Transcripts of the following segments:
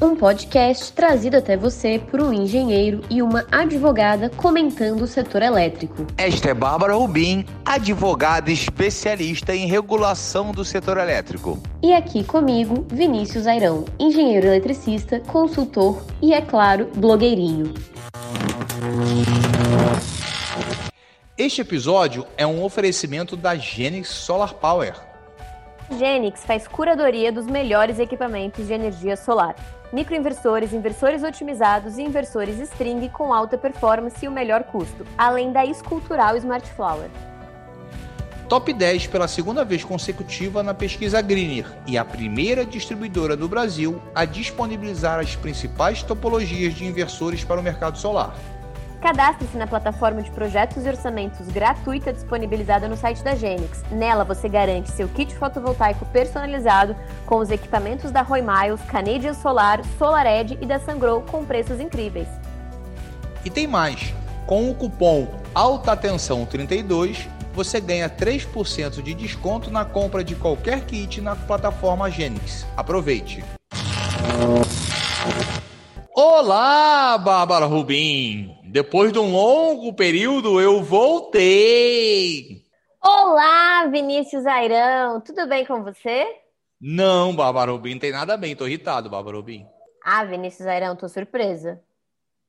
Um podcast trazido até você por um engenheiro e uma advogada comentando o setor elétrico. Esta é Bárbara Rubim, advogada especialista em regulação do setor elétrico. E aqui comigo, Vinícius Airão, engenheiro eletricista, consultor e, é claro, blogueirinho. Este episódio é um oferecimento da Genix Solar Power. Genix faz curadoria dos melhores equipamentos de energia solar. Microinversores, inversores otimizados e inversores string com alta performance e o melhor custo, além da escultural Smart Flower. Top 10 pela segunda vez consecutiva na pesquisa Greener e a primeira distribuidora do Brasil a disponibilizar as principais topologias de inversores para o mercado solar. Cadastre-se na plataforma de projetos e orçamentos gratuita disponibilizada no site da Genix. Nela você garante seu kit fotovoltaico personalizado com os equipamentos da Roy Miles, Canadian Solar, SolarEdge e da Sungrow com preços incríveis. E tem mais! Com o cupom ALTATENSÃO32 você ganha 3% de desconto na compra de qualquer kit na plataforma Genix. Aproveite! Olá, Bárbara Rubim! Depois de um longo período, eu voltei! Olá, Vinícius Airão! Tudo bem com você? Não, Bárbara Rubim, não tem nada bem. Tô irritado, Bárbara Rubim. Ah, Vinícius Airão, tô surpresa.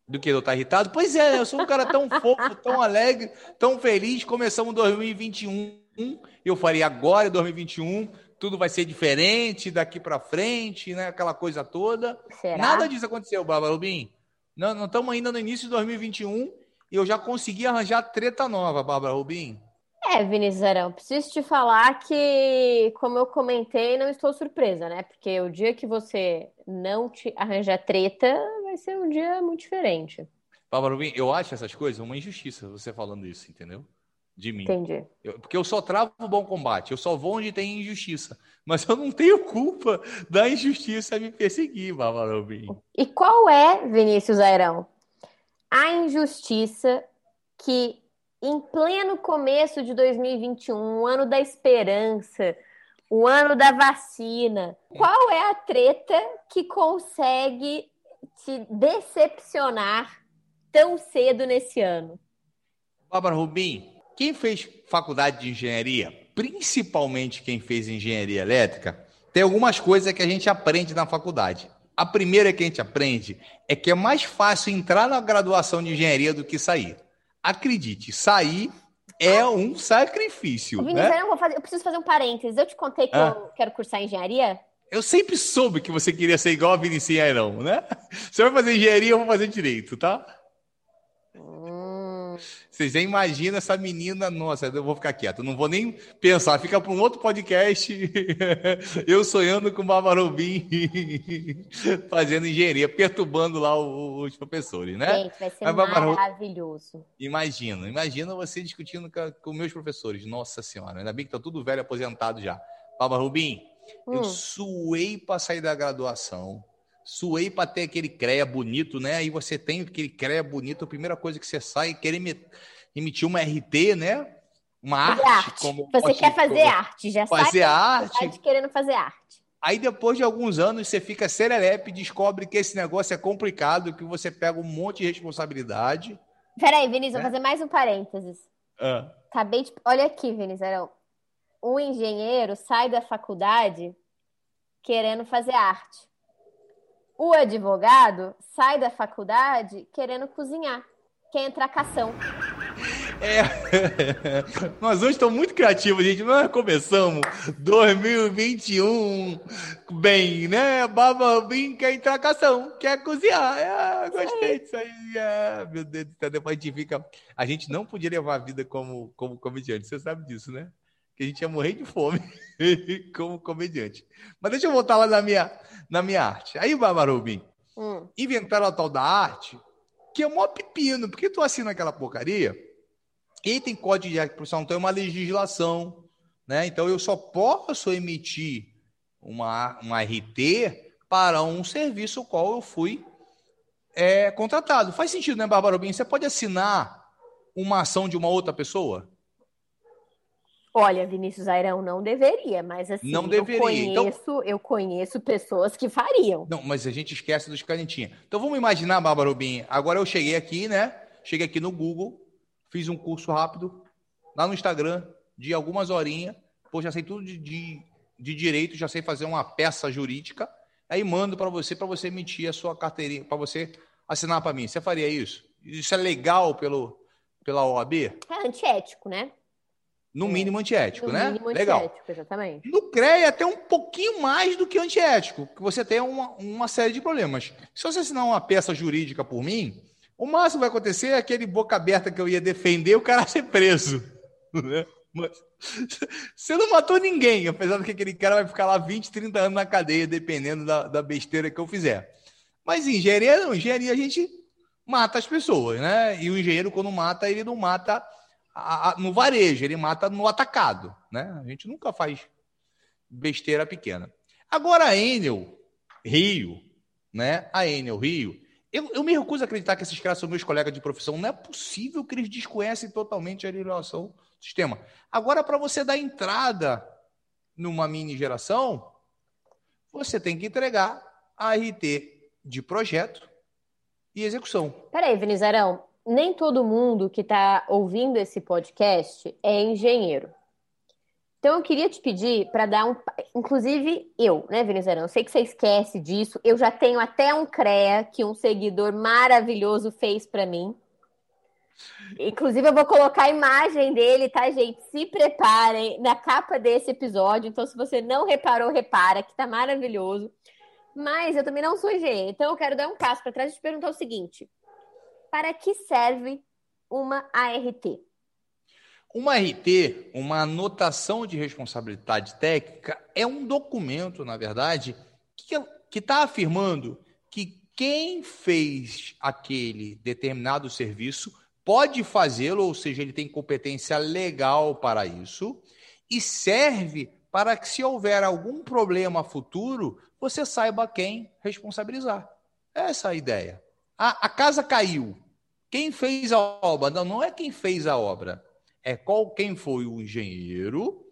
Do que eu tá irritado? Pois é, eu sou um cara tão fofo, tão alegre, tão feliz. Começamos 2021. Eu falei agora, 2021, tudo vai ser diferente daqui para frente, né? Aquela coisa toda. Será? Nada disso aconteceu, Bárbara Rubim. Não estamos ainda no início de 2021 e eu já consegui arranjar treta nova, Bárbara Rubim. É, Vinícius Arão, preciso te falar que, como eu comentei, não estou surpresa, né? Porque o dia que você não te arranjar treta vai ser um dia muito diferente. Bárbara Rubim, eu acho essas coisas uma injustiça você falando isso, entendeu? De mim. Entendi. Eu- porque eu só travo o bom combate, eu só vou onde tem injustiça. Mas eu não tenho culpa da injustiça me perseguir, Bárbara Rubim. E qual é, Vinícius Airão, a injustiça que, em pleno começo de 2021, o ano da esperança, o ano da vacina, qual é a treta que consegue te decepcionar tão cedo nesse ano? Bárbara Rubim, quem fez faculdade de engenharia, principalmente quem fez engenharia elétrica, tem algumas coisas que a gente aprende na faculdade. A primeira que a gente aprende é que é mais fácil entrar na graduação de engenharia do que sair. Acredite, sair é um sacrifício. Vinícius Né? Airão, vou fazer- eu preciso fazer um parênteses. Eu te contei que Ah. eu quero cursar engenharia? Eu sempre soube que você queria ser igual a Vinicius Airão, né? Você vai fazer engenharia, eu vou fazer direito, tá? Hum, Você já imagina essa menina, nossa, eu vou ficar quieto, não vou nem pensar, fica para um outro podcast. Eu sonhando com o Bárbara Rubim fazendo engenharia, perturbando lá os professores, né? Gente, vai ser Mas, maravilhoso. Imagina, imagina você discutindo com, meus professores. Nossa Senhora, ainda bem que tá tudo velho, aposentado já. Bárbara Rubim, eu Hum. suei para sair da graduação. Suei para ter aquele CREA bonito, né? Aí você tem aquele CREA bonito, a primeira coisa que você sai é querer emi- emitir uma RT, né? Uma arte. arte. Como, Você quer fazer como- arte, já Fazer sai arte. arte querendo fazer arte. Aí depois de alguns anos você fica serelepe e descobre que esse negócio é complicado, que você pega um monte de responsabilidade. Peraí, Vinícius, Né? vou fazer mais um parênteses. Ah, Acabei de. Olha aqui, Vinícius. Um engenheiro sai da faculdade querendo fazer arte. O advogado sai da faculdade querendo cozinhar. Quer entrar cação. É. Nós hoje estamos muito criativos, gente. Nós começamos 2021 bem, né? Baba quer entrar cação, quer cozinhar. É, gostei disso aí. É, meu Deus do céu, depois a gente fica. A gente não podia levar a vida como, como comediante, você sabe disso, né? Que a gente ia morrer de fome como comediante. Mas deixa eu voltar lá na minha, na minha arte. Aí, Bárbara Rubim, hum. inventaram a tal da arte, que é mó pepino, porque tu assina aquela porcaria, e tem código de ética profissional, então é uma legislação, né? Então eu só posso emitir uma, uma RT para um serviço qual eu fui é, contratado. Faz sentido, né, Bárbara Rubim? Você pode assinar uma ação de uma outra pessoa? Olha, Vinícius Airão não deveria, mas assim, não deveria. eu conheço, então... eu conheço pessoas que fariam. Não, mas a gente esquece dos canetinhas. Então vamos imaginar, Bárbara Rubim, agora eu cheguei aqui, né? Cheguei aqui no Google, fiz um curso rápido lá no Instagram de algumas horinhas, pô, já sei tudo de, de, de direito, já sei fazer uma peça jurídica, aí mando para você, para você emitir a sua carteirinha, para você assinar para mim. Você faria isso? Isso é legal pelo, pela OAB? É antiético, né? No é. mínimo antiético, no né? Mínimo Legal. Antiético, exatamente. No CREA é até um pouquinho mais do que antiético, que você tem uma, uma série de problemas. Se você assinar uma peça jurídica por mim, o máximo vai acontecer é aquele boca aberta que eu ia defender o cara ser preso. Né? Mas, você não matou ninguém, apesar de que aquele cara vai ficar lá 20, 30 anos na cadeia, dependendo da, da besteira que eu fizer. Mas engenharia não, engenharia a gente mata as pessoas, né? E o engenheiro, quando mata, ele não mata a, a, no varejo, ele mata no atacado, né? A gente nunca faz besteira pequena. Agora a Enel Rio, né? A Enel Rio, eu, eu, me recuso a acreditar que esses caras são meus colegas de profissão. Não é possível que eles desconhecem totalmente a legislação do sistema. Agora, para você dar entrada numa mini geração, você tem que entregar a RT de projeto e execução. Peraí, Vinizarão nem todo mundo que está ouvindo esse podcast é engenheiro. Então eu queria te pedir para dar um. Inclusive eu, né, Venezuela? Eu sei que você esquece disso. Eu já tenho até um CREA que um seguidor maravilhoso fez para mim. Inclusive, eu vou colocar a imagem dele, tá, gente? Se preparem na capa desse episódio. Então, se você não reparou, repara, que tá maravilhoso. Mas eu também não sou engenheiro. Então, eu quero dar um passo para trás e te perguntar o seguinte: para que serve uma ART? Uma ART, uma anotação de responsabilidade técnica, é um documento, na verdade, que está afirmando que quem fez aquele determinado serviço pode fazê-lo, ou seja, ele tem competência legal para isso, e serve para que, se houver algum problema futuro, você saiba quem responsabilizar. Essa é a ideia. A, a casa caiu. Quem fez a obra? Não, não é quem fez a obra. É qual, quem foi o engenheiro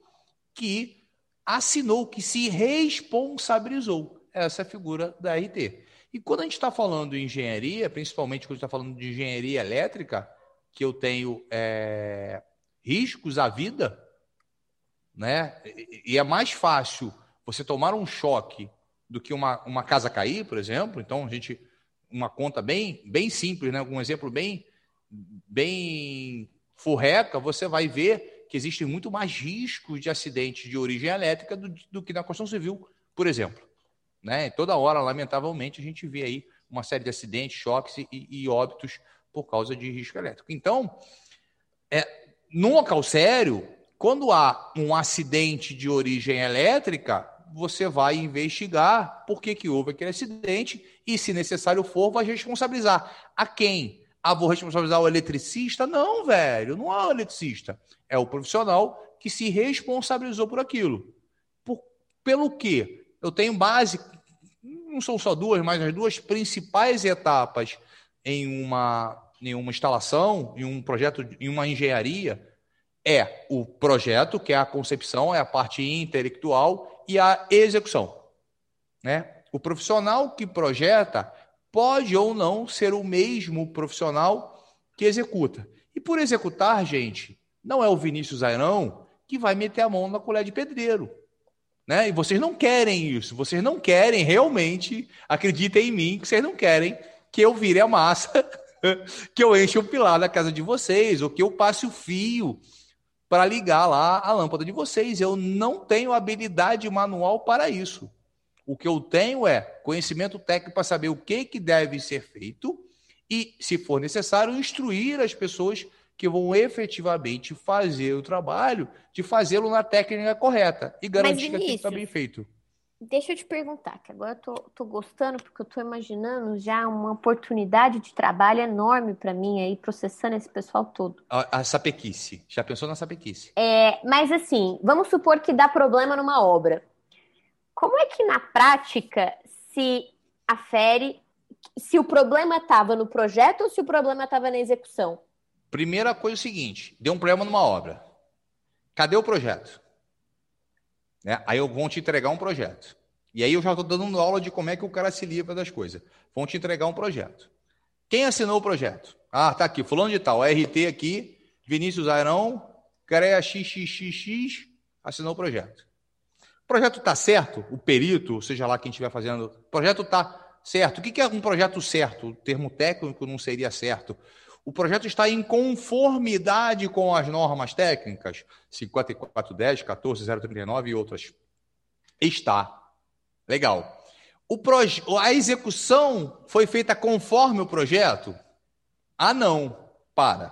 que assinou, que se responsabilizou. Essa é a figura da RT. E quando a gente está falando em engenharia, principalmente quando está falando de engenharia elétrica, que eu tenho é, riscos à vida, né? E é mais fácil você tomar um choque do que uma, uma casa cair, por exemplo. Então, a gente uma conta bem, bem simples, né? um exemplo bem, bem furreca, você vai ver que existem muito mais riscos de acidentes de origem elétrica do, do que na construção civil, por exemplo. Né? Toda hora, lamentavelmente, a gente vê aí uma série de acidentes, choques e, e óbitos por causa de risco elétrico. Então, é, num local sério, quando há um acidente de origem elétrica, você vai investigar por que, que houve aquele acidente e, se necessário for, vai responsabilizar. A quem? Ah, vou responsabilizar o eletricista? Não, velho, não é o eletricista. É o profissional que se responsabilizou por aquilo. Por, pelo quê? Eu tenho base, não são só duas, mas as duas principais etapas em uma, em uma instalação, em um projeto, em uma engenharia, é o projeto, que é a concepção, é a parte intelectual, e a execução. Né? O profissional que projeta pode ou não ser o mesmo profissional que executa. E por executar, gente, não é o Vinícius Airão que vai meter a mão na colher de pedreiro. Né? E vocês não querem isso, vocês não querem realmente, acreditem em mim, que vocês não querem que eu vire a massa, que eu enche o pilar da casa de vocês, ou que eu passe o fio para ligar lá a lâmpada de vocês. Eu não tenho habilidade manual para isso. O que eu tenho é conhecimento técnico para saber o que, que deve ser feito e, se for necessário, instruir as pessoas que vão efetivamente fazer o trabalho de fazê-lo na técnica correta e garantir que aquilo está bem feito. Deixa eu te perguntar, que agora eu tô, tô gostando, porque eu tô imaginando já uma oportunidade de trabalho enorme para mim aí, processando esse pessoal todo. A, a sapequice. Já pensou na sapequice? É, mas assim, vamos supor que dá problema numa obra. Como é que na prática se afere se o problema estava no projeto ou se o problema estava na execução? Primeira coisa é o seguinte: deu um problema numa obra. Cadê o projeto? Né? Aí eu vou te entregar um projeto. E aí eu já estou dando aula de como é que o cara se livra das coisas. Vão te entregar um projeto. Quem assinou o projeto? Ah, tá aqui, fulano de tal, RT aqui, Vinícius Airão, CREA XXXX, assinou o projeto. O projeto está certo? O perito, seja lá quem estiver fazendo, o projeto está certo. O que é um projeto certo? O termo técnico não seria certo o projeto está em conformidade com as normas técnicas, 5410, 14039 e outras. Está. Legal. O proje... A execução foi feita conforme o projeto? Ah, não. Para.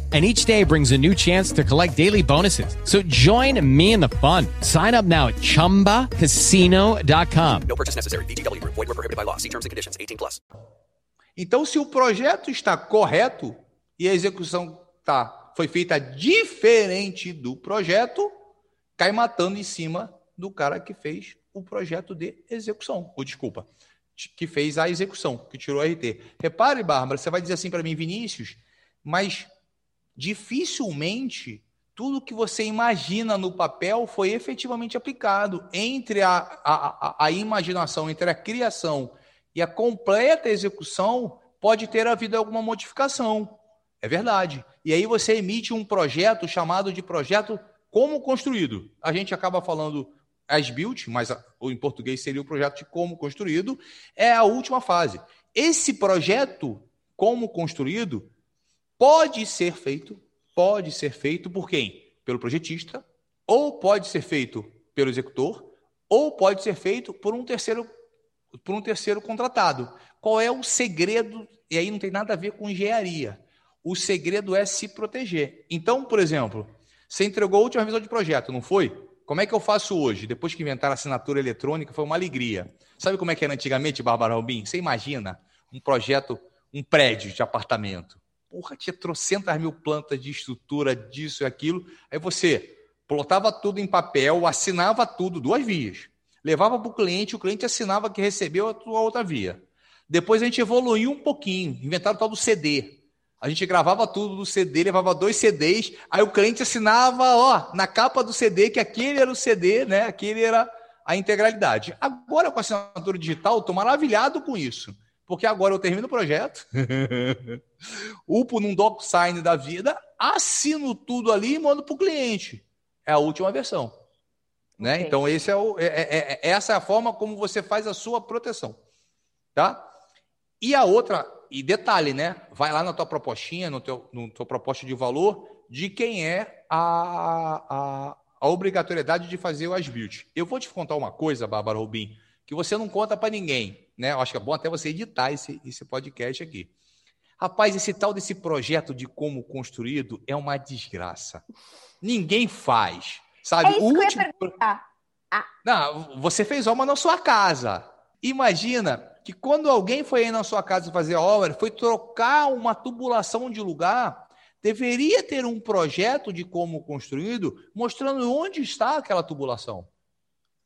and each day brings a new chance to collect daily bonuses. So join me in the fun. Sign up now at ChumbaCasino.com. No purchase necessary. BGW. Void were prohibited by law. See terms and conditions. 18 plus. Então, se o projeto está correto e a execução tá, foi feita diferente do projeto, cai matando em cima do cara que fez o projeto de execução. Ou desculpa, que fez a execução, que tirou a RT. Repare, Bárbara, você vai dizer assim para mim, Vinícius, mas dificilmente tudo que você imagina no papel foi efetivamente aplicado. Entre a, a, a, imaginação, entre a criação e a completa execução, pode ter havido alguma modificação. É verdade. E aí você emite um projeto chamado de projeto como construído. A gente acaba falando as built, mas em português seria o projeto de como construído, é a última fase. Esse projeto como construído pode ser feito, pode ser feito por quem? Pelo projetista, ou pode ser feito pelo executor, ou pode ser feito por um terceiro por um terceiro contratado. Qual é o segredo? E aí não tem nada a ver com engenharia. O segredo é se proteger. Então, por exemplo, você entregou a última revisão de projeto, não foi? Como é que eu faço hoje? Depois que inventaram a assinatura eletrônica, foi uma alegria. Sabe como é que era antigamente, Bárbara Albin? Você imagina um projeto, um prédio de apartamento porra, tinha trocentas mil plantas de estrutura, disso e aquilo. Aí você plotava tudo em papel, assinava tudo, duas vias. Levava para o cliente, o cliente assinava que recebeu a outra via. Depois a gente evoluiu um pouquinho, inventaram o tal do CD. A gente gravava tudo do CD, levava dois CDs, aí o cliente assinava, ó, na capa do CD que aquele era o CD, né? Aquele era a integralidade. Agora com a assinatura digital, estou maravilhado com isso porque agora eu termino o projeto, upo num DocSign da vida, assino tudo ali e mando para o cliente. É a última versão. Né? Okay. Então, esse é, o, é, é, é, essa é a forma como você faz a sua proteção. Tá? E a outra, e detalhe, né? Vai lá na tua propostinha, no teu, no teu proposta de valor, de quem é a, a, a obrigatoriedade de fazer o as-built. Eu vou te contar uma coisa, Bárbara Rubim, que você não conta para ninguém né? Eu acho que é bom até você editar esse, esse podcast aqui. Rapaz, esse tal desse projeto de como construído é uma desgraça. Ninguém faz. Sabe? É isso o último... que eu ia ah. Não, você fez obra na sua casa. Imagina que quando alguém foi aí na sua casa fazer a obra, foi trocar uma tubulação de lugar, deveria ter um projeto de como construído mostrando onde está aquela tubulação.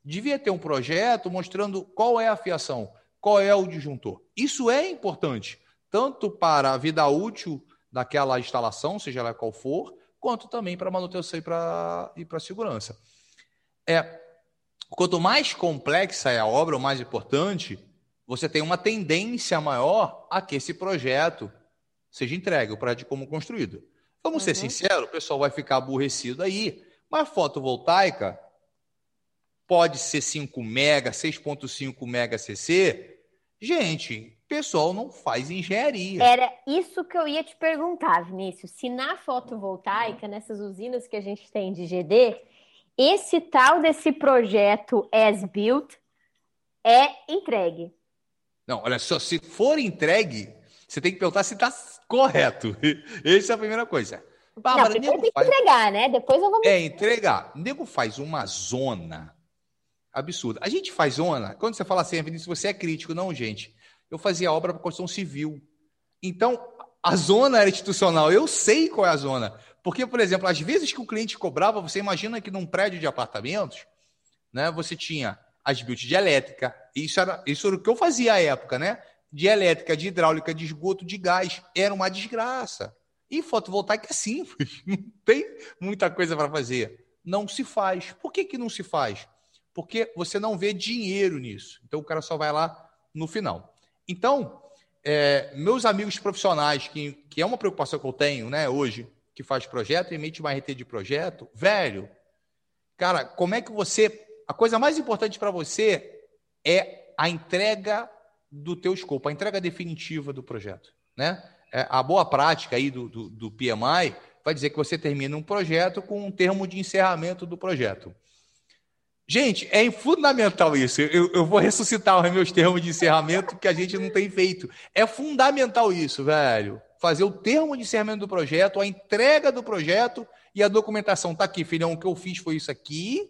Devia ter um projeto mostrando qual é a fiação, qual é o disjuntor. Isso é importante, tanto para a vida útil daquela instalação, seja ela qual for, quanto também para a manutenção e para e segurança. É, quanto mais complexa é a obra, ou mais importante, você tem uma tendência maior a que esse projeto seja entregue, o projeto de como construído. Vamos uhum. ser sinceros, o pessoal vai ficar aborrecido aí, mas fotovoltaica pode ser 5 mega, 6.5 mega CC. Gente, pessoal não faz engenharia. Era isso que eu ia te perguntar, Vinícius. Se na fotovoltaica, nessas usinas que a gente tem de GD, esse tal desse projeto as built é entregue. Não, olha só, se for entregue, você tem que perguntar se está correto. Essa é a primeira coisa. Bárbara, não, primeiro tem que faz... entregar, né? Depois eu vou... É, entregar. O nego faz uma zona absurda. A gente faz zona, quando você fala assim, Vinícius, você é crítico. Não, gente. Eu fazia obra para construção civil. Então, a zona era institucional. Eu sei qual é a zona. Porque, por exemplo, às vezes que o cliente cobrava, você imagina que num prédio de apartamentos, né, você tinha as builds de elétrica. Isso era, isso era o que eu fazia à época, né? De elétrica, de hidráulica, de esgoto, de gás. Era uma desgraça. E fotovoltaica é simples, não tem muita coisa para fazer. Não se faz. Por que, que não se faz? Porque você não vê dinheiro nisso. Então o cara só vai lá no final. Então, é, meus amigos profissionais, que, que é uma preocupação que eu tenho né, hoje, que faz projeto, emite uma RT de projeto, velho, cara, como é que você. A coisa mais importante para você é a entrega do teu escopo, a entrega definitiva do projeto. Né? é, a boa prática aí do, do, do PMI vai dizer que você termina um projeto com um termo de encerramento do projeto. Gente, é fundamental isso. Eu, eu, vou ressuscitar os meus termos de encerramento que a gente não tem feito. É fundamental isso, velho. Fazer o termo de encerramento do projeto, a entrega do projeto e a documentação. Tá aqui, filhão, o que eu fiz foi isso aqui.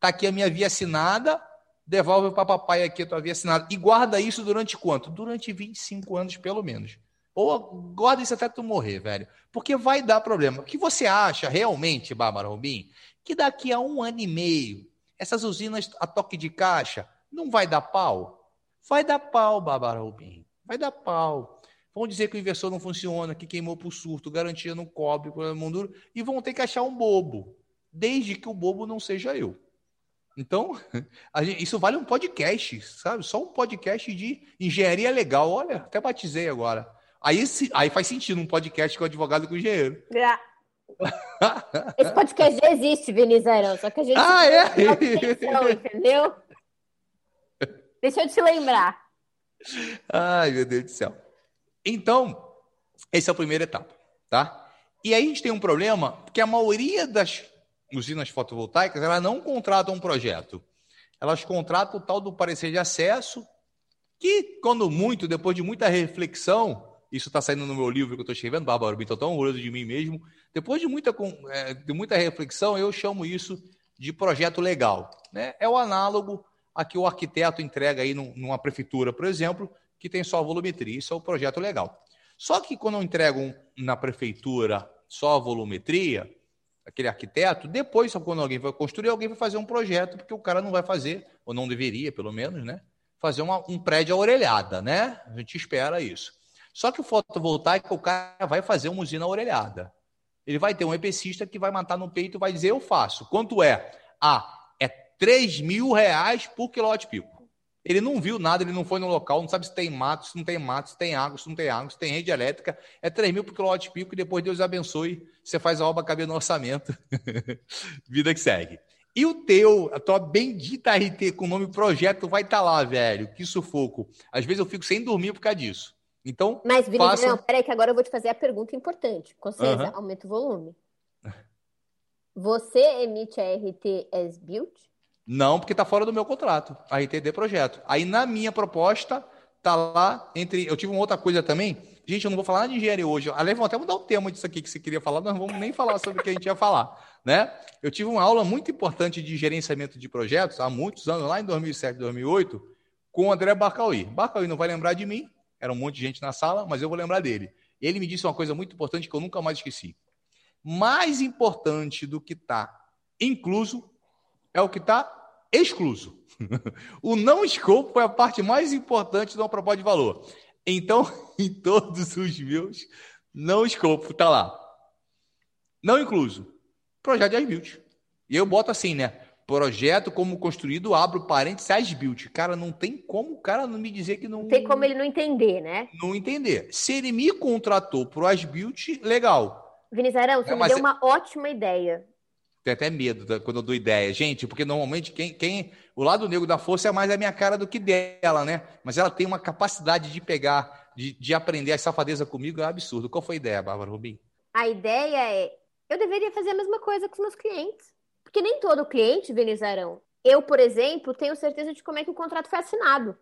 Tá aqui a minha via assinada. Devolve para papai aqui a tua via assinada. E guarda isso durante quanto? Durante 25 anos, pelo menos. Ou guarda isso até tu morrer, velho. Porque vai dar problema. O que você acha realmente, Bárbara Rubim, que daqui a um ano e meio, essas usinas a toque de caixa não vai dar pau? Vai dar pau, Bárbara Rubim. Vai dar pau. Vão dizer que o inversor não funciona, que queimou por surto, garantia não cobre, problema duro, e vão ter que achar um bobo. Desde que o bobo não seja eu. Então, gente, isso vale um podcast, sabe? Só um podcast de engenharia legal. Olha, até batizei agora. Aí, aí faz sentido um podcast com advogado com engenheiro. Esse podcast já existe, Venizarão, só que a gente ah, é? atenção, entendeu? Deixa eu te lembrar. Ai, meu Deus do céu. Então, essa é a primeira etapa, tá? E aí a gente tem um problema, porque a maioria das usinas fotovoltaicas, elas não contratam um projeto. Elas contratam o tal do parecer de acesso, que, quando muito, depois de muita reflexão, isso está saindo no meu livro que eu estou escrevendo, Bárbara estou tão orgulhoso de mim mesmo. Depois de muita, é, de muita reflexão, eu chamo isso de projeto legal. Né? É o análogo a que o arquiteto entrega aí numa prefeitura, por exemplo, que tem só volumetria. Isso é o projeto legal. Só que quando eu entrego na prefeitura só a volumetria, aquele arquiteto, depois, quando alguém vai construir, alguém vai fazer um projeto, porque o cara não vai fazer, ou não deveria, pelo menos, né? Fazer uma, um prédio a orelhada, né? A gente espera isso. Só que o fotovoltaico, o cara vai fazer uma usina orelhada. Ele vai ter um EPCista que vai matar no peito e vai dizer: Eu faço. Quanto é? Ah, é 3 mil reais por quilowatt-pico. Ele não viu nada, ele não foi no local, não sabe se tem mato, se não tem mato, se tem água, se não tem água, se tem rede elétrica. É 3 mil por quilowatt-pico e depois Deus abençoe, você faz a obra caber no orçamento. Vida que segue. E o teu, a tua bendita RT com o nome projeto vai estar tá lá, velho. Que sufoco. Às vezes eu fico sem dormir por causa disso. Então, Mas, Vinícius, faça... não, peraí que agora eu vou te fazer a pergunta importante. Com certeza, uhum. aumenta o volume. Você emite a RT as built? Não, porque está fora do meu contrato, a RT de projeto. Aí na minha proposta, tá lá entre. Eu tive uma outra coisa também. Gente, eu não vou falar nada de engenharia hoje. Aliás, vou até mudar o tema disso aqui que você queria falar, nós não vamos nem falar sobre o que a gente ia falar. Né? Eu tive uma aula muito importante de gerenciamento de projetos há muitos anos, lá em 2007, 2008, com o André Barcauí. Barcauí não vai lembrar de mim, era um monte de gente na sala, mas eu vou lembrar dele. Ele me disse uma coisa muito importante que eu nunca mais esqueci. Mais importante do que está incluso é o que está excluso. o não escopo é a parte mais importante de uma proposta de valor. Então, em todos os meus, não escopo está lá. Não incluso. Projeto de as E eu boto assim, né? Projeto como construído, abro parênteses, as build. Cara, não tem como o cara não me dizer que não. Tem como ele não entender, né? Não entender. Se ele me contratou pro as build, legal. Vinizarão, você é, me deu uma ótima ideia. Tenho até medo da- quando eu dou ideia. Gente, porque normalmente quem, quem. O lado negro da força é mais a minha cara do que dela, né? Mas ela tem uma capacidade de pegar, de, de aprender a safadeza comigo, é um absurdo. Qual foi a ideia, Bárbara Rubim? A ideia é, eu deveria fazer a mesma coisa com os meus clientes. Porque nem todo cliente, Venizarão. Eu, por exemplo, tenho certeza de como é que o contrato foi assinado.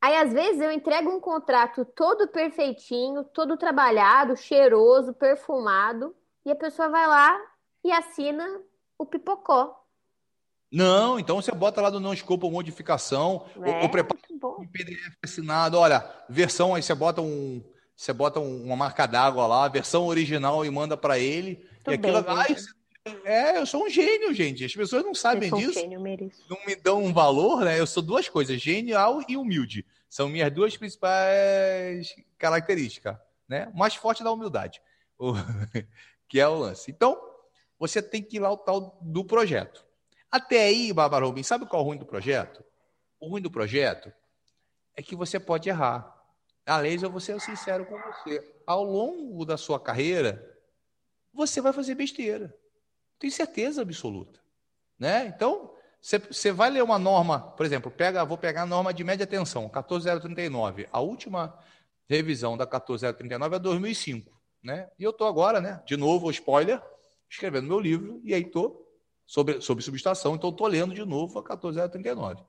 Aí, às vezes, eu entrego um contrato todo perfeitinho, todo trabalhado, cheiroso, perfumado, e a pessoa vai lá e assina o pipocó. Não, então você bota lá no não escopo modificação, É, ou, ou prepara um PDF assinado, olha, versão aí você bota um, você bota um- uma marca d'água lá, versão original e manda para ele. Muito e aquilo, bem, ai, gente. você- é, eu sou um gênio, gente. As pessoas não sabem Eu sou um disso, gênio, mereço. não me dão um valor, né? Eu sou duas coisas, genial e humilde. São minhas duas principais características, né? O mais forte da humildade, o- que é o lance. Então, você tem que ir lá o tal do projeto. Até aí, Bárbara Rubin, sabe qual é o ruim do projeto? O ruim do projeto é que você pode errar. Aliás, eu vou ser sincero com você. Ao longo da sua carreira, você vai fazer besteira. Tenho certeza absoluta. Né? Então, você, vai ler uma norma, por exemplo, pega, vou pegar a norma de média tensão, 14039. A última revisão da 14039 é 2005. Né? E eu estou agora, né, de novo, spoiler, escrevendo meu livro, e aí estou sobre, sobre subestação, então estou lendo de novo a 14039.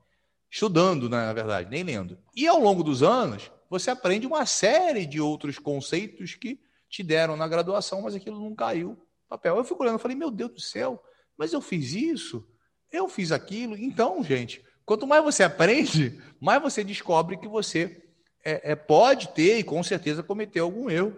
Estudando, né, na verdade, nem lendo. E ao longo dos anos, você aprende uma série de outros conceitos que te deram na graduação, mas aquilo não caiu papel. Eu fico olhando e falei, meu Deus do céu, mas eu fiz isso, eu fiz aquilo. Então, gente, quanto mais você aprende, mais você descobre que você é, é, pode ter e com certeza cometeu algum erro.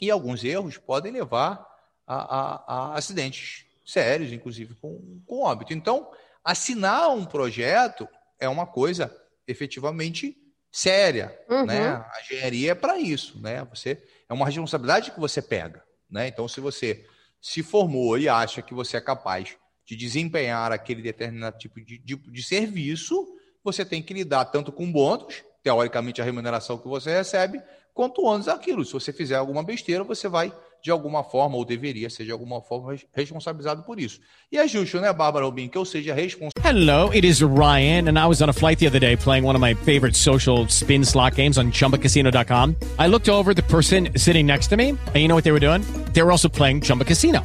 E alguns erros podem levar a, a, a acidentes sérios, inclusive com, com óbito. Então, assinar um projeto é uma coisa efetivamente séria, Uhum. né? A engenharia é para isso, né? Você é uma responsabilidade que você pega, né? Então, se você se formou e acha que você é capaz de desempenhar aquele determinado tipo de, de, de serviço, você tem que lidar tanto com bônus, teoricamente a remuneração que você recebe, quanto ônus daquilo. Se você fizer alguma besteira, você vai, de alguma forma, ou deveria ser de alguma forma, res- responsabilizado por isso. E é justo, né, Bárbara Rubin, que eu seja responsável Hello, it is Ryan, and I was on a flight the other day playing one of my favorite social spin slot games on chumbacasino.com. I looked over the person sitting next to me, and you know what they were doing? They were also playing Chumba Casino.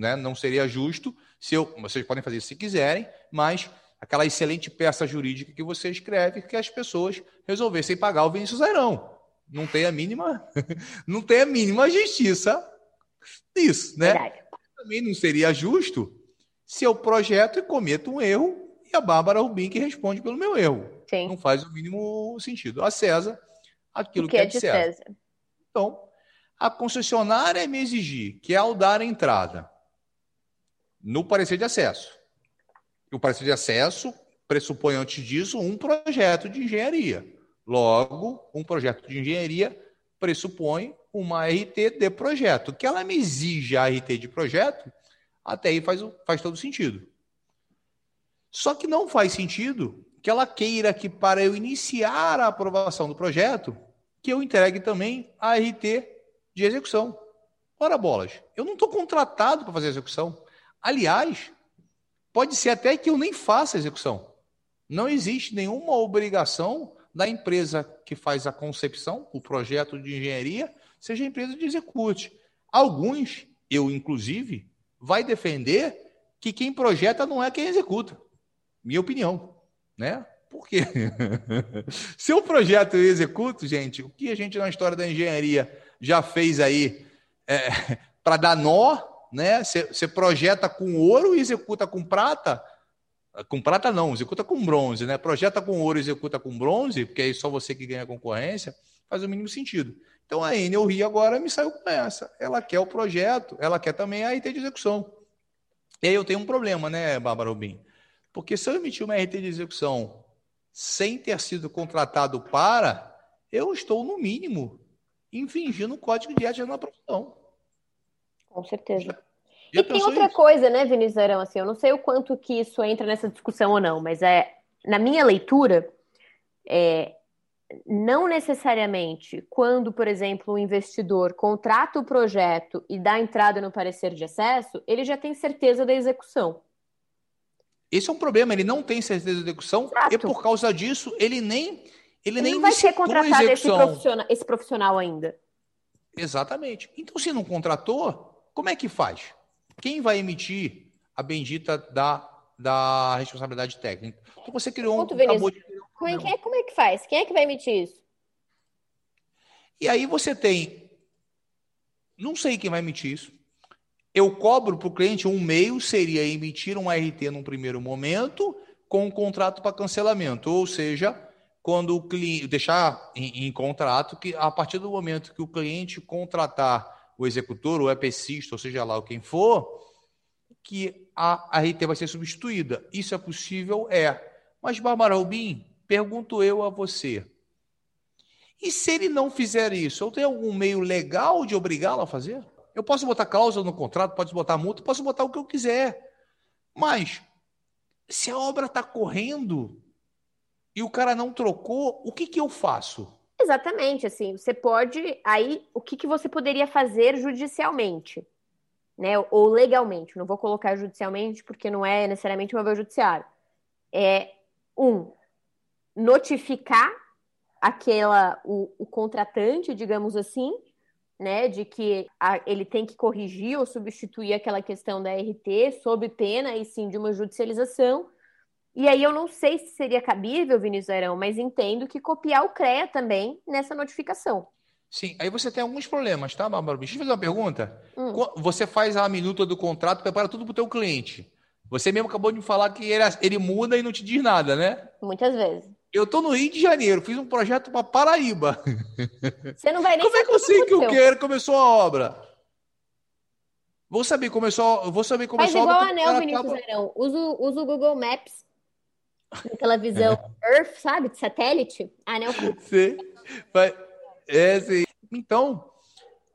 Né? Não seria justo se eu. Vocês podem fazer isso se quiserem, mas aquela excelente peça jurídica que você escreve que as pessoas resolvessem pagar o Vinícius Airão. Não tem a mínima, não tem a mínima justiça disso, né? Verdade. Também não seria justo se eu projeto e cometo um erro e a Bárbara Rubim que responde pelo meu erro. Sim. Não faz o mínimo sentido. A César, aquilo O que é de César. então, a concessionária me exigir que ao dar a entrada no parecer de acesso, o parecer de acesso pressupõe antes disso um projeto de engenharia. Logo, um projeto de engenharia pressupõe uma RT de projeto. Que ela me exige a RT de projeto, até aí faz, faz todo sentido. Só que não faz sentido que ela queira que, para eu iniciar a aprovação do projeto, que eu entregue também a RT de execução. Ora bolas, eu não estou contratado para fazer execução. Aliás, pode ser até que eu nem faça a execução. Não existe nenhuma obrigação da empresa que faz a concepção, o projeto de engenharia, seja a empresa de execute. Alguns, eu inclusive, vai defender que quem projeta não é quem executa. Minha opinião, né? Por quê? Se o projeto eu executo, gente, o que a gente na história da engenharia já fez aí é, para dar nó, né? Você projeta com ouro e executa com prata. Com prata não, executa com bronze, né? Projeta com ouro e executa com bronze, porque aí só você que ganha concorrência, faz o mínimo sentido. Então a Enel Rio agora me saiu com essa. Ela quer o projeto, ela quer também a RT de execução. E aí eu tenho um problema, né, Bárbara Rubim? Porque se eu emitir uma RT de execução sem ter sido contratado para, eu estou, no mínimo, infringindo o código de ética na profissão. Com certeza. Já e tem outra isso? coisa, né, Vinícius Arão? Assim, eu não sei o quanto que isso entra nessa discussão ou não, mas é na minha leitura, é, não necessariamente quando, por exemplo, o investidor contrata o projeto e dá entrada no parecer de acesso, ele já tem certeza da execução. Esse é um problema, ele não tem certeza de execução Exato. e por causa disso ele nem ele, ele nem não vai ter contratado esse profissional, esse profissional ainda. Exatamente. Então se não contratou, como é que faz? Quem vai emitir a bendita da, da responsabilidade técnica? Então você criou Ponto, um, acabou de como é, que é, como é que faz? Quem é que vai emitir isso? E aí você tem, não sei quem vai emitir isso. Eu cobro para o cliente um meio seria emitir um RT num primeiro momento com um contrato para cancelamento, ou seja, quando o cliente deixar em, em, contrato que a partir do momento que o cliente contratar o executor, o EPCista, ou seja lá quem for, que a RT vai ser substituída. Isso é possível? É. Mas, Bárbara Rubim, Pergunto eu a você. E se ele não fizer isso, eu tenho algum meio legal de obrigá-lo a fazer? Eu posso botar cláusula no contrato, posso botar multa, posso botar o que eu quiser. Mas, se a obra está correndo e o cara não trocou, o que, que eu faço? Exatamente, assim, você pode. Aí, o que, que você poderia fazer judicialmente? Né? Ou legalmente. Não vou colocar judicialmente, porque não é necessariamente uma vez judiciário. É, um, notificar aquela o, o contratante, digamos assim, né, de que a, ele tem que corrigir ou substituir aquela questão da RT sob pena e sim de uma judicialização. E aí eu não sei se seria cabível, Vinícius Arão, mas entendo que copiar o CREA também nessa notificação. Sim, aí você tem alguns problemas, tá, Bárbara? Deixa eu fazer uma pergunta. Hum. Você faz a minuta do contrato, prepara tudo para o teu cliente. Você mesmo acabou de me falar que ele, ele muda e não te diz nada, né? Muitas vezes. Eu tô no Rio de Janeiro, fiz um projeto para Paraíba. Você não vai nem Como é que eu sei que o quero começou a obra? Vou saber, começou, vou saber como Faz igual a anel, Vinícius. Arão. Usa, usa o Google Maps. Aquela visão é. Earth, sabe? De satélite. Anel. Sim. É, sim. Então,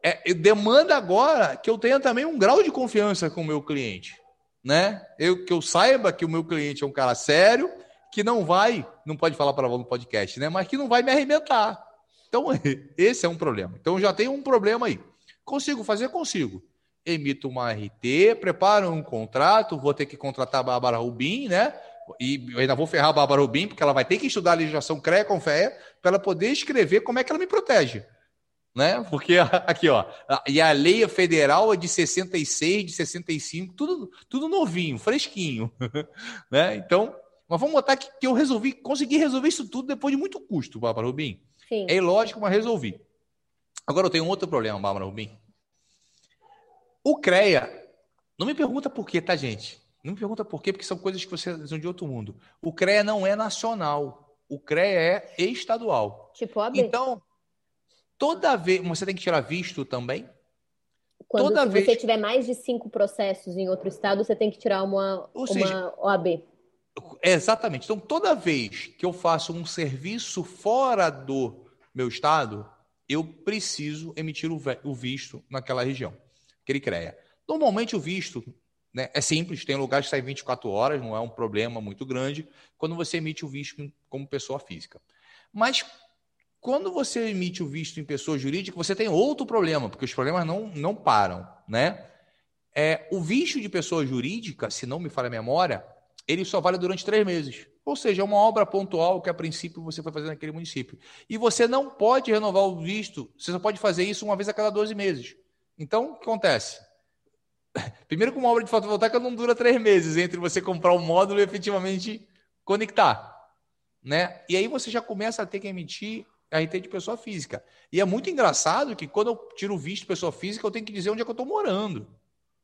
é, demanda agora que eu tenha também um grau de confiança com o meu cliente. Né? Eu, que eu saiba que o meu cliente é um cara sério, que não vai, não pode falar para no podcast, né? Mas que não vai me arrebentar. Então, esse é um problema. Então, já tem um problema aí. Consigo fazer? Consigo. Emito uma RT, preparo um contrato, vou ter que contratar a Bárbara Rubim, né? E eu ainda vou ferrar a Bárbara Rubim, porque ela vai ter que estudar a legislação CREA com FEA para ela poder escrever como é que ela me protege. Né? Porque aqui, ó, e a lei federal é de 66, de 65, tudo, tudo novinho, fresquinho. né? Então, mas vamos botar que, que eu resolvi, consegui resolver isso tudo depois de muito custo, Bárbara Rubim. Sim. É ilógico, mas resolvi. Agora eu tenho um outro problema, Bárbara Rubim. O CREA, não me pergunta por quê, tá, gente? Não me pergunta por quê, porque são coisas que vocês são de outro mundo. O CREA não é nacional. O CREA é estadual. Tipo AB. Então, toda vez. Você tem que tirar visto também? Quando toda vez... você tiver mais de cinco processos em outro estado, você tem que tirar uma, Ou seja, uma OAB. Exatamente. Então, toda vez que eu faço um serviço fora do meu estado, eu preciso emitir o visto naquela região, aquele CREA. Normalmente, o visto né, é simples, tem lugares que sai 24 horas, não é um problema muito grande, quando você emite o visto como pessoa física. Mas, quando você emite o visto em pessoa jurídica, você tem outro problema, porque os problemas não, não param. Né? É, o visto de pessoa jurídica, se não me falha a memória, ele só vale durante três meses. Ou seja, é uma obra pontual que a princípio você foi fazer naquele município. E você não pode renovar o visto, você só pode fazer isso uma vez a cada 12 meses. Então, o que acontece? Primeiro que uma obra de fotovoltaica não dura três meses entre você comprar o módulo e efetivamente conectar. né? E aí você já começa a ter que emitir RT de pessoa física. E é muito engraçado que quando eu tiro o visto de pessoa física, eu tenho que dizer onde é que eu estou morando.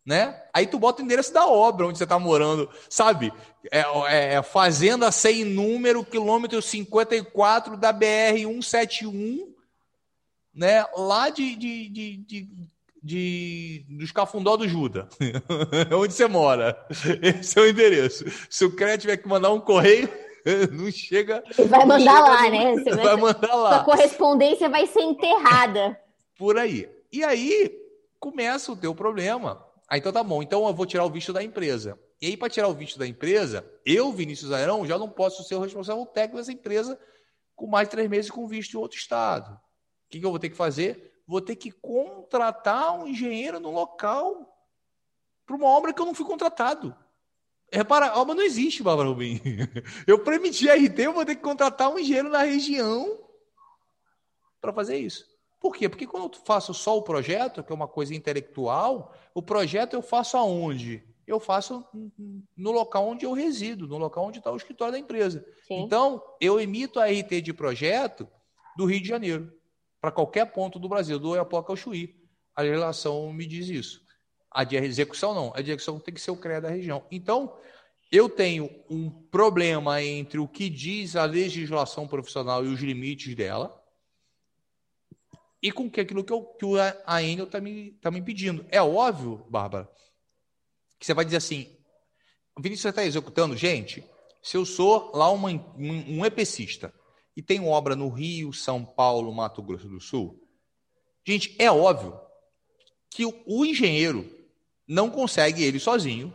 Né? Aí tu bota o endereço da obra onde você está morando, sabe? É, é, é Fazenda sem número, quilômetro 54 da BR 171, né? Lá de, de, de, de, de dos Cafundó do Juda, onde você mora. Esse é o endereço. Se o crédito tiver que mandar um correio, não chega. Vai mandar lá, no... né? Você vai, vai mandar lá. Sua correspondência vai ser enterrada. Por aí. E aí começa o teu problema. Aí então tá bom. Então eu vou tirar o visto da empresa. E aí, para tirar o visto da empresa, eu, Vinícius Airão, já não posso ser o responsável técnico dessa empresa com mais de três meses com visto em outro estado. O que, que eu vou ter que fazer? Vou ter que contratar um engenheiro no local para uma obra que eu não fui contratado. Repara, a obra não existe, Bárbara Rubim. Eu permiti a RT, eu vou ter que contratar um engenheiro na região para fazer isso. Por quê? Porque quando eu faço só o projeto, que é uma coisa intelectual, o projeto eu faço aonde? Eu faço no local onde eu resido, no local onde está o escritório da empresa. Sim. Então, eu emito a RT de projeto do Rio de Janeiro, para qualquer ponto do Brasil, do Oiapoque ao Chuí. A legislação me diz isso. A de execução não. A de execução tem que ser o CREA da região. Então, eu tenho um problema entre o que diz a legislação profissional e os limites dela e com que aquilo que, eu, que a Enel está me, tá me pedindo. É óbvio, Bárbara, que você vai dizer assim, Vinícius, você está executando? Gente, se eu sou lá uma, um, um EPCista e tenho obra no Rio, São Paulo, Mato Grosso do Sul, gente, é óbvio que o, engenheiro não consegue ele sozinho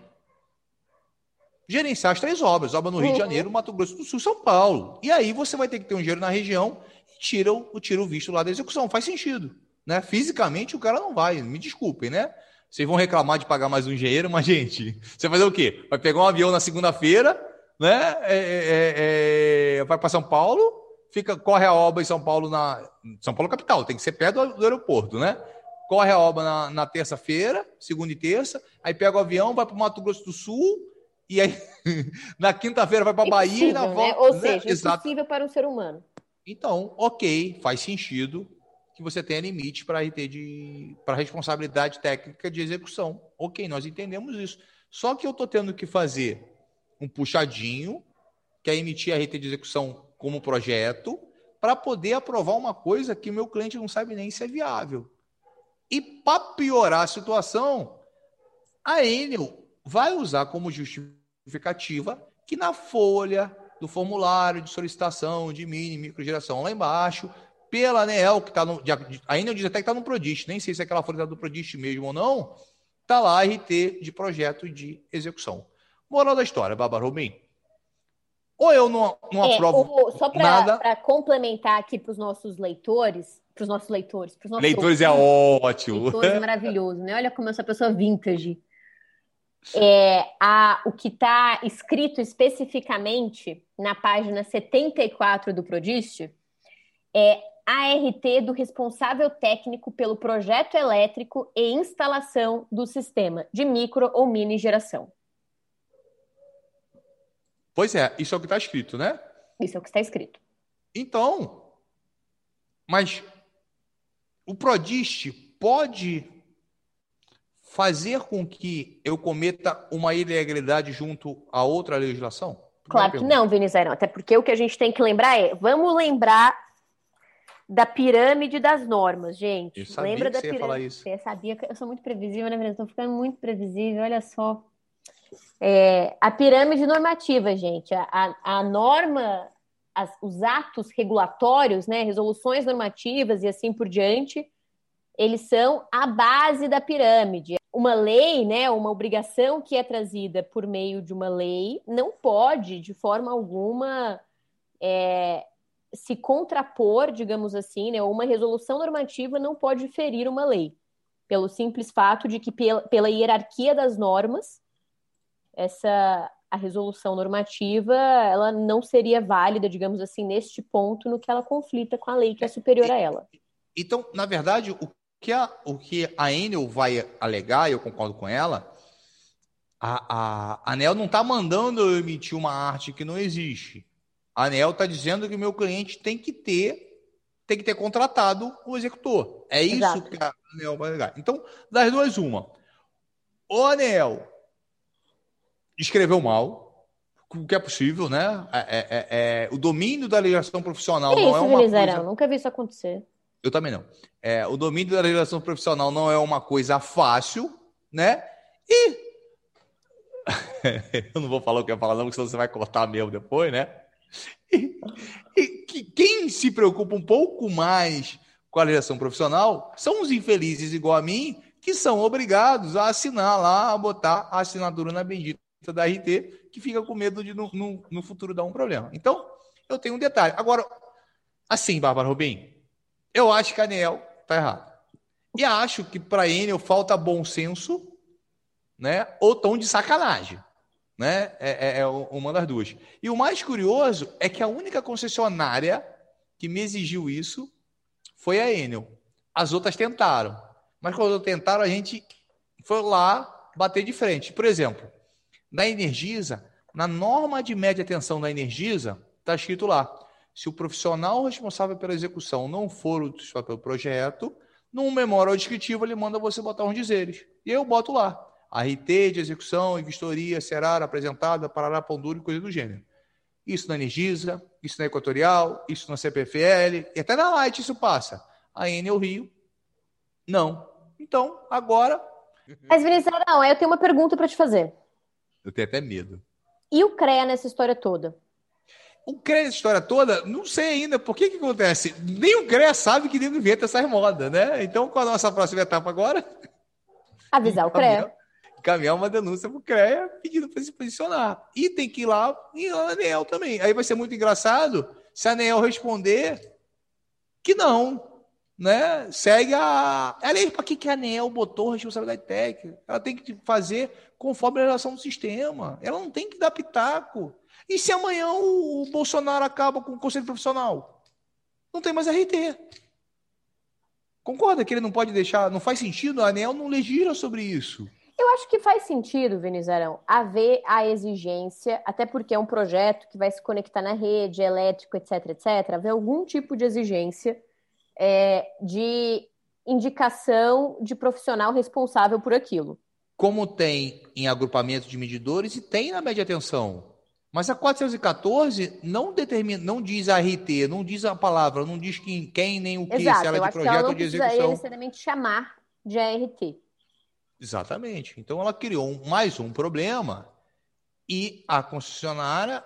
gerenciar as três obras, obra no Rio de uhum. Janeiro, Mato Grosso do Sul, São Paulo. E aí você vai ter que ter um engenheiro na região e tira o, tira o visto lá da execução. Faz sentido. Né? Fisicamente o cara não vai, me desculpem, né? Vocês vão reclamar de pagar mais um engenheiro, mas, gente, você vai fazer o quê? Vai pegar um avião na segunda-feira, né? É, é, é, vai para São Paulo, fica, corre a obra em São Paulo na. São Paulo capital, tem que ser perto do, do aeroporto, né? corre a obra na, na terça-feira, segunda e terça, aí pega o avião, vai para o Mato Grosso do Sul, e aí na quinta-feira vai para a Bahia e na volta. Né? Ou né? seja, Exato. impossível para um ser humano. Então, ok, faz sentido que você tenha limite para RT de para responsabilidade técnica de execução. Ok, nós entendemos isso. Só que eu estou tendo que fazer um puxadinho, que é emitir a RT de execução como projeto, para poder aprovar uma coisa que meu cliente não sabe nem se é viável. E para piorar a situação, a Enel vai usar como justificativa que na folha do formulário de solicitação de mini microgeração lá embaixo, pela ANEEL, que está no. A Enel diz até que está no Prodist, nem sei se é aquela folha do Prodist mesmo ou não, está lá RT de projeto de execução. Moral da história, Bárbara Rubim. Ou eu não, não é, aprovo o, só para complementar aqui para os nossos leitores, para os nossos leitores. Nossos leitores é ótimo. Leitores é maravilhoso, né? Olha como sou pessoa vintage. É, a, o que está escrito especificamente na página 74 do Prodício é ART do responsável técnico pelo projeto elétrico e instalação do sistema de micro ou mini geração. Pois é, isso é o que está escrito, né? Isso é o que está escrito. Então, mas o Prodiste pode fazer com que eu cometa uma ilegalidade junto a outra legislação? Claro que não, Vinícius, até porque o que a gente tem que lembrar é, vamos lembrar da pirâmide das normas, gente. Eu sabia Lembra que da você pirâmide? ia falar isso. Você sabia que eu sou muito previsível, né, Vinícius? Estou ficando muito previsível, olha só. É, a pirâmide normativa, gente. A, a, a norma as, os atos regulatórios, né, resoluções normativas e assim por diante, eles são a base da pirâmide. Uma lei, né, uma obrigação que é trazida por meio de uma lei, não pode, de forma alguma, é, se contrapor, digamos assim, né, uma resolução normativa não pode ferir uma lei, pelo simples fato de que, pela, pela hierarquia das normas, essa a resolução normativa ela não seria válida, digamos assim, neste ponto no que ela conflita com a lei que é superior a ela. Então, na verdade, o que a, o que a Enel vai alegar, e eu concordo com ela, a, a, a ANEL não está mandando eu emitir uma arte que não existe. A ANEL está dizendo que o meu cliente tem que ter tem que ter contratado o executor. É isso Exato. que a ANEL vai ligar. Então, das duas, uma. O ANEL escreveu mal, o que é possível, né? É, é- é- é- o domínio da legislação profissional Que não isso, é uma Vinizarão? coisa... Nunca vi isso acontecer. Eu também não. É, o domínio da legislação profissional não é uma coisa fácil, né? E eu não vou falar o que eu ia falar, não, porque senão você vai cortar mesmo depois, né? E, e que- quem se preocupa um pouco mais com a legislação profissional são os infelizes igual a mim, que são obrigados a assinar lá, a botar a assinatura na bendita da RT, que fica com medo de no, no- no futuro dar um problema. Então, eu tenho um detalhe. Agora, assim, Bárbara Rubim, eu acho que a Anel tá errado. E acho que para Enel falta bom senso, né? Ou tom de sacanagem, né? É, é- é uma das duas. E o mais curioso é que a única concessionária que me exigiu isso foi a Enel. As outras tentaram, mas quando tentaram a gente foi lá bater de frente. Por exemplo, na Energisa, na norma de média tensão da Energisa, está escrito lá: se o profissional responsável pela execução não for o responsável pelo projeto, num memória descritivo ele manda você botar uns dizeres. E eu boto lá. RT de execução e vistoria será apresentada para pão duro e coisa do gênero. Isso na Energisa, isso na Equatorial, isso na CPFL, e até na Light isso passa. A Enel Rio, não. Então, agora, Mas, Vinizarão, eu tenho uma pergunta para te fazer. Eu tenho até medo. E o CREA nessa história toda? O CREA, essa história toda, não sei ainda. Por que que acontece? Nem o CREA sabe que nego inventa essas modas, né? Então, qual a nossa próxima etapa agora? Avisar o CREA. Encaminhar uma denúncia pro CREA pedindo para se posicionar. E tem que ir lá e a ANEL também. Aí vai ser muito engraçado se a ANEL responder que não, né? Segue a... Aliás, para que, que a ANEL botou responsabilidade técnica? Ela tem que fazer conforme a relação do sistema. Ela não tem que dar pitaco. E se amanhã o, o Bolsonaro acaba com o conselho profissional? Não tem mais RT. Concorda que ele não pode deixar, não faz sentido, a ANEL não legisla sobre isso. Eu acho que faz sentido, Vinizarão, haver a exigência, até porque é um projeto que vai se conectar na rede, elétrico, etc, etc, haver algum tipo de exigência é, de indicação de profissional responsável por aquilo. Como tem em agrupamento de medidores e tem na média tensão. Mas a 414 não determina, não diz a RT, não diz a palavra, não diz quem, quem nem o que, Exato, se ela é de projeto não ou de execução. necessariamente chamar de ART. Exatamente. Então ela criou um- mais um problema e a concessionária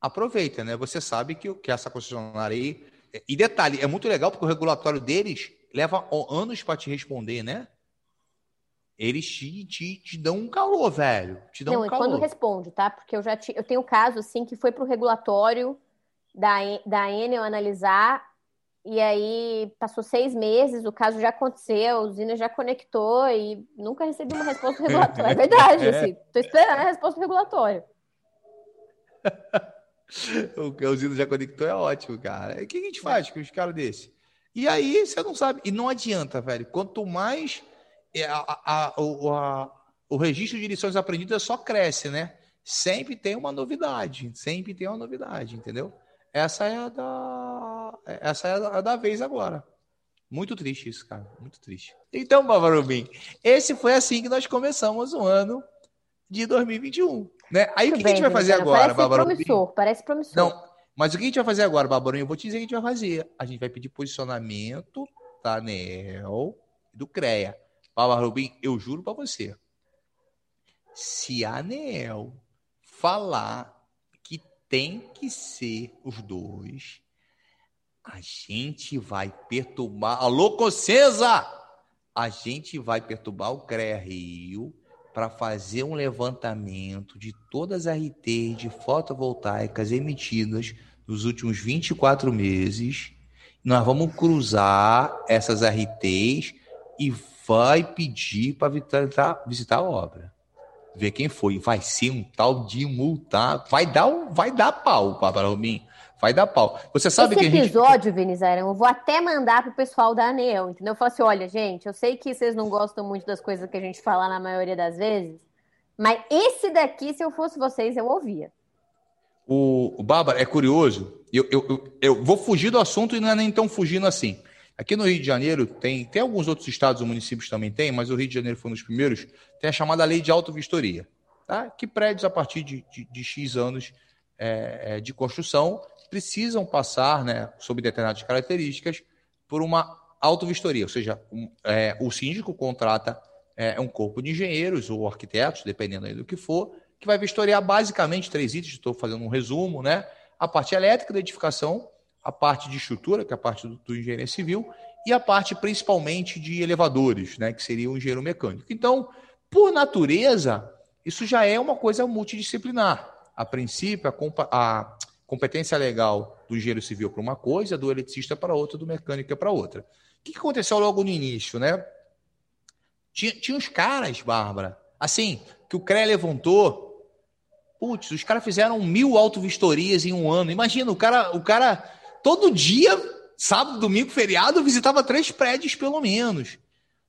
aproveita, né? Você sabe que, que essa concessionária aí. E detalhe, é muito legal porque o regulatório deles leva anos para te responder, né? Eles te, te, te dão um calor, velho. Te dão Não, um e calor. quando responde, tá? Porque eu já ti- eu tenho caso assim que foi pro regulatório da, da Enel analisar e aí passou seis meses, o caso já aconteceu, a usina já conectou e nunca recebi uma resposta do regulatório. É verdade, É. assim. Tô esperando a resposta do regulatório. O que o Zino já conectou é ótimo, cara. O que a gente faz com os caras desse? E aí você não sabe. E não adianta, velho. Quanto mais a- a- a- o, a- o registro de lições aprendidas só cresce, né? Sempre tem uma novidade. Sempre tem uma novidade, entendeu? Essa é a da. Essa é a da- vez agora. Muito triste isso, cara. Muito triste. Então, Bavarubim, esse foi assim que nós começamos o ano de 2021. Né? Aí o Muito que, que a gente bem, vai fazer agora, Parece Bárbara? promissor, parece promissor. Não, mas o que a gente vai fazer agora, Barbarão? Eu vou te dizer o que a gente vai fazer. A gente vai pedir posicionamento da ANEL e do CREA. Bárbara Rubim, eu juro pra você. Se a ANEL falar que tem que ser os dois, a gente vai perturbar. Alô, Concesa! A gente vai perturbar o CREA Rio para fazer um levantamento de todas as RTs de fotovoltaicas emitidas nos últimos 24 meses. Nós vamos cruzar essas RTs e vai pedir para visitar, visitar a obra. Ver quem foi. Vai ser um tal de multar. Vai dar, vai dar pau, Bárbara Robin. Vai dar pau. Você sabe Esse que gente. episódio, Vinizarão, eu vou até mandar pro pessoal da ANEL, entendeu? Eu falo assim, olha, gente, eu sei que vocês não gostam muito das coisas que a gente fala na maioria das vezes, mas esse daqui, se eu fosse vocês, eu ouvia. O, o Bárbara, é curioso, eu, eu, eu, eu vou fugir do assunto e não é nem tão fugindo assim. Aqui no Rio de Janeiro tem, tem alguns outros estados ou municípios também tem, mas o Rio de Janeiro foi um dos primeiros, tem a chamada lei de autovistoria, tá? que prédios a partir de, de, de X anos é, é, de construção precisam passar, né, sob determinadas características, por uma autovistoria, ou seja, um, é, o síndico contrata é, um corpo de engenheiros ou arquitetos, dependendo do que for, que vai vistoriar basicamente três itens, estou fazendo um resumo, né? A parte elétrica da edificação, a parte de estrutura, que é a parte do, do engenheiro civil, e a parte principalmente de elevadores, né? Que seria o engenheiro mecânico. Então, por natureza, isso já é uma coisa multidisciplinar. A princípio, a, a competência legal do engenheiro civil para uma coisa, do eletricista para outra, do mecânico para outra. O que, aconteceu logo no início, né? Tinha, tinha uns caras, Bárbara, assim, que o CREA levantou Putz, os caras fizeram mil autovistorias em um ano. Imagina, o cara, o cara todo dia, sábado, domingo, feriado, visitava três prédios pelo menos,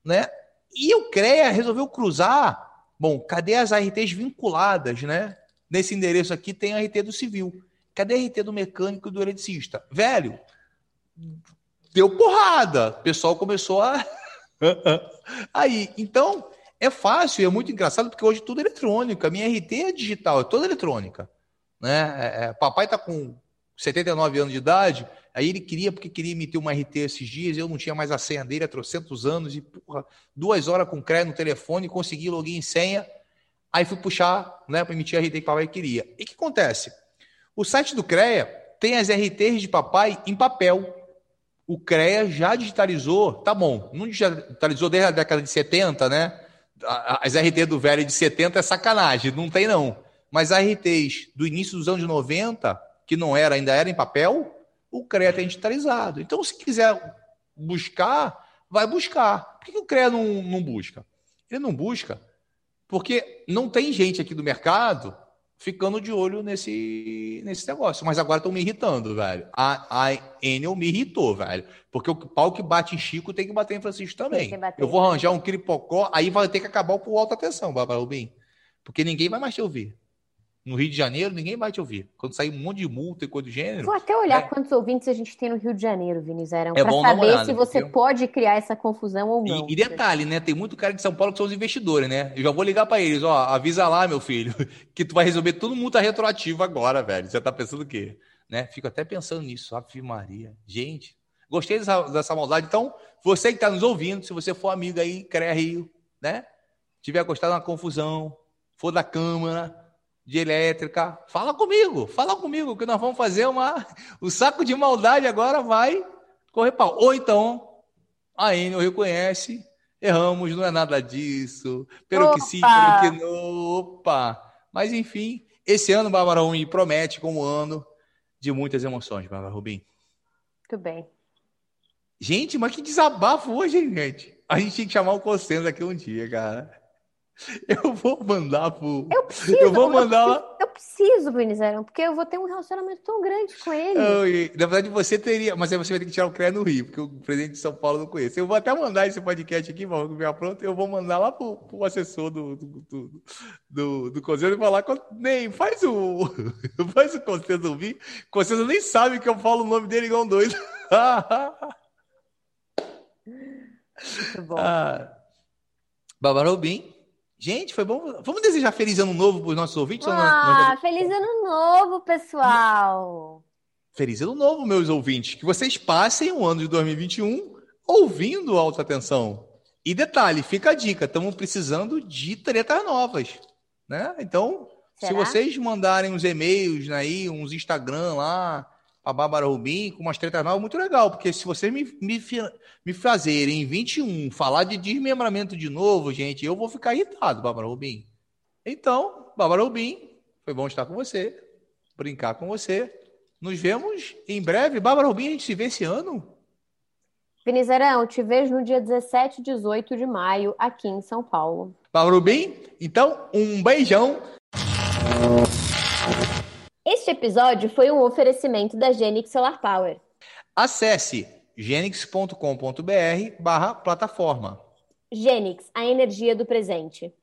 né? E o CREA resolveu cruzar. Bom, cadê as ARTs vinculadas, né? Nesse endereço aqui tem a RT do civil. Cadê a RT do mecânico e do eletricista? Velho, deu porrada. O pessoal começou a. Aí, então, é fácil é muito engraçado porque hoje tudo é eletrônico. A minha RT é digital, é toda eletrônica. Né? É, é, papai está com 79 anos de idade, aí ele queria, porque queria emitir uma RT esses dias, eu não tinha mais a senha dele há trocentos anos, e porra, duas horas com crédito no telefone, consegui login e senha, aí fui puxar né, para emitir a RT que papai queria. E o que acontece? O site do CREA tem as RTs de papai em papel. O CREA já digitalizou, tá bom, não digitalizou desde a década de 70, né? as RT do velho de 70 é sacanagem, não tem não. Mas as RTs do início dos anos 90, que não era, ainda era em papel, o CREA tem digitalizado. Então, se quiser buscar, vai buscar. Por que o CREA não, não busca? Ele não busca porque não tem gente aqui do mercado ficando de olho nesse, nesse negócio. Mas agora estão me irritando, velho. A, a Enel me irritou, velho. Porque o pau que bate em Chico tem que bater em Francisco também. Eu vou arranjar um cripocó, aí vai ter que acabar o alta tensão, Bárbara Rubim. Porque ninguém vai mais te ouvir. No Rio de Janeiro, ninguém vai te ouvir. Quando sair um monte de multa e coisa do gênero. Vou até olhar é... quantos ouvintes a gente tem no Rio de Janeiro, Vinizarão, é para saber olhada, se você porque... pode criar essa confusão ou não. E, e, detalhe, né? Tem muito cara de São Paulo que são os investidores, né? Eu já vou ligar para eles, ó, avisa lá, meu filho, que tu vai resolver tudo multa retroativa agora, velho. Você tá pensando o quê? Né? Fico até pensando nisso, Ave Maria. Gente, gostei dessa, dessa maldade. Então, você que está nos ouvindo, se você for amigo aí, CREA Rio, né? Tiver gostado da confusão, for da Câmara de elétrica, fala comigo, fala comigo, que nós vamos fazer uma. O saco de maldade agora vai correr pau. Ou então, a Enel reconhece, erramos, não é nada disso, pelo Opa! que sim, pelo que não. Opa! Mas enfim, esse ano, Bárbara Rubim, promete como ano de muitas emoções, Bárbara Rubim. Muito bem. Gente, mas que desabafo hoje, hein, gente? A gente tinha que chamar o Consenso aqui um dia, cara. Eu vou mandar pro. Eu preciso. Eu vou mandar eu preciso, eu preciso Vinizarão, porque eu vou ter um relacionamento tão grande com ele. Eu, na verdade, você teria, mas aí você vai ter que tirar o CREA no Rio, porque o presidente de São Paulo não conhece. Eu vou até mandar esse podcast aqui, vamos ver pronto. Eu vou mandar lá pro, pro assessor do, do, do, do, do Conselho e falar: nem faz o. faz o Conselho ouvir. O Conselho nem sabe que eu falo o nome dele igual um doido. Muito bom. Ah, Bárbara Rubim. Gente, foi bom. Vamos desejar feliz ano novo para os nossos ouvintes? Ah, nós... feliz ano novo, pessoal! Feliz ano novo, meus ouvintes. Que vocês passem o ano de 2021 ouvindo alta atenção. E detalhe, fica a dica, estamos precisando de tretas novas, né? Então, Será? se vocês mandarem uns e-mails aí, uns Instagram lá, a Bárbara Rubim com umas tretas novas, muito legal, porque se vocês me, me, me fazerem em 21 falar de desmembramento de novo, gente, eu vou ficar irritado, Bárbara Rubim. Então, Bárbara Rubim, foi bom estar com você, brincar com você. Nos vemos em breve. Bárbara Rubim, a gente se vê esse ano? Vinizarão, te vejo no dia 17 e 18 de maio, aqui em São Paulo. Bárbara Rubim, então, um beijão. Este episódio foi um oferecimento da Genix Solar Power. Acesse genix.com.br barra plataforma. Genix, a energia do presente.